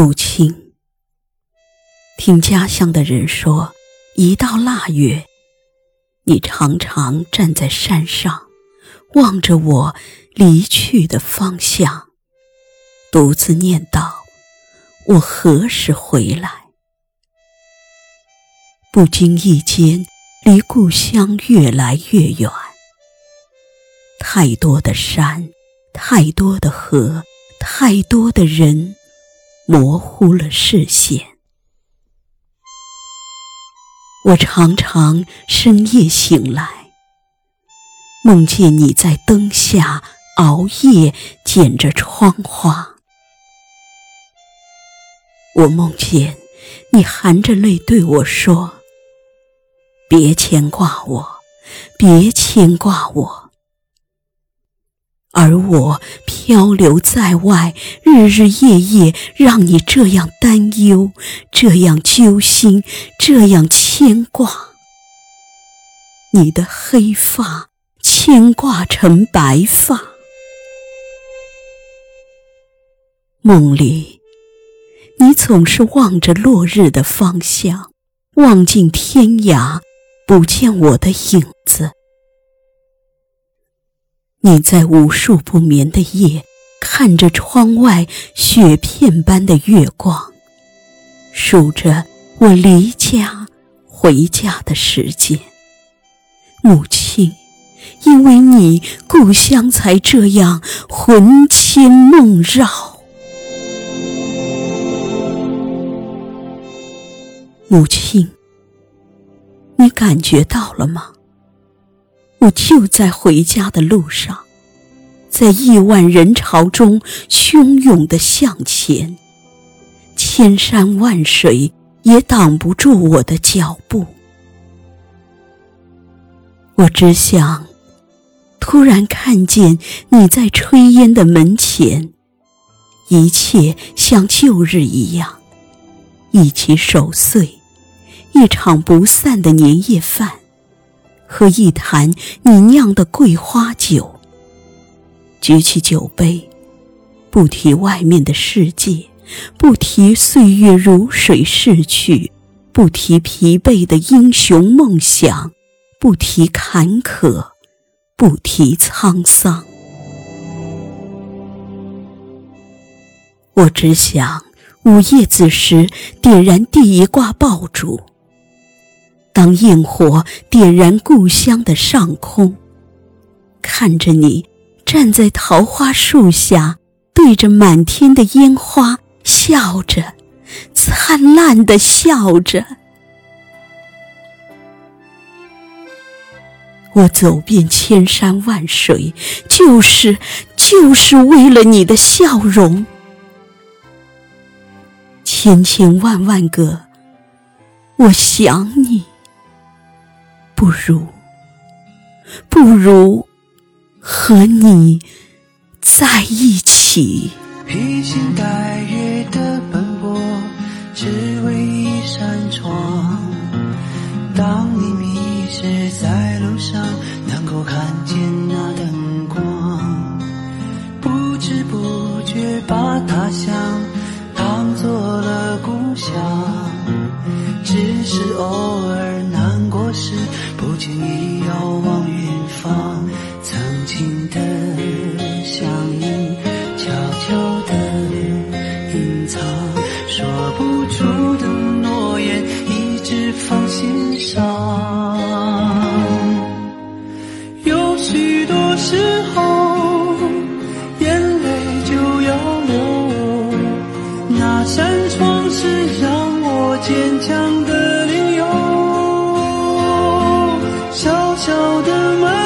母亲，听家乡的人说，一到腊月，你常常站在山上，望着我离去的方向，独自念叨：“我何时回来？”不经意间，离故乡越来越远。太多的山，太多的河，太多的人。模糊了视线。我常常深夜醒来，梦见你在灯下熬夜剪着窗花。我梦见你含着泪对我说：“别牵挂我，别牵挂我。”而我漂流在外，日日夜夜让你这样担忧，这样揪心，这样牵挂。你的黑发牵挂成白发，梦里你总是望着落日的方向，望尽天涯，不见我的影。你在无数不眠的夜，看着窗外雪片般的月光，数着我离家回家的时间。母亲，因为你，故乡才这样魂牵梦绕。母亲，你感觉到了吗？我就在回家的路上，在亿万人潮中汹涌的向前，千山万水也挡不住我的脚步。我只想，突然看见你在炊烟的门前，一切像旧日一样，一起守岁，一场不散的年夜饭。喝一坛你酿的桂花酒，举起酒杯，不提外面的世界，不提岁月如水逝去，不提疲惫的英雄梦想，不提坎坷，不提沧桑。我只想午夜子时点燃第一挂爆竹。当焰火点燃故乡的上空，看着你站在桃花树下，对着满天的烟花笑着，灿烂的笑着。我走遍千山万水，就是就是为了你的笑容。千千万万个，我想你。不如，不如和你在一起。披星戴月的奔波，只为一扇窗。当你迷失在路上，能够看见那灯光。不知不觉把他乡当做了故乡，只是偶尔难过时。不经意遥望远我的温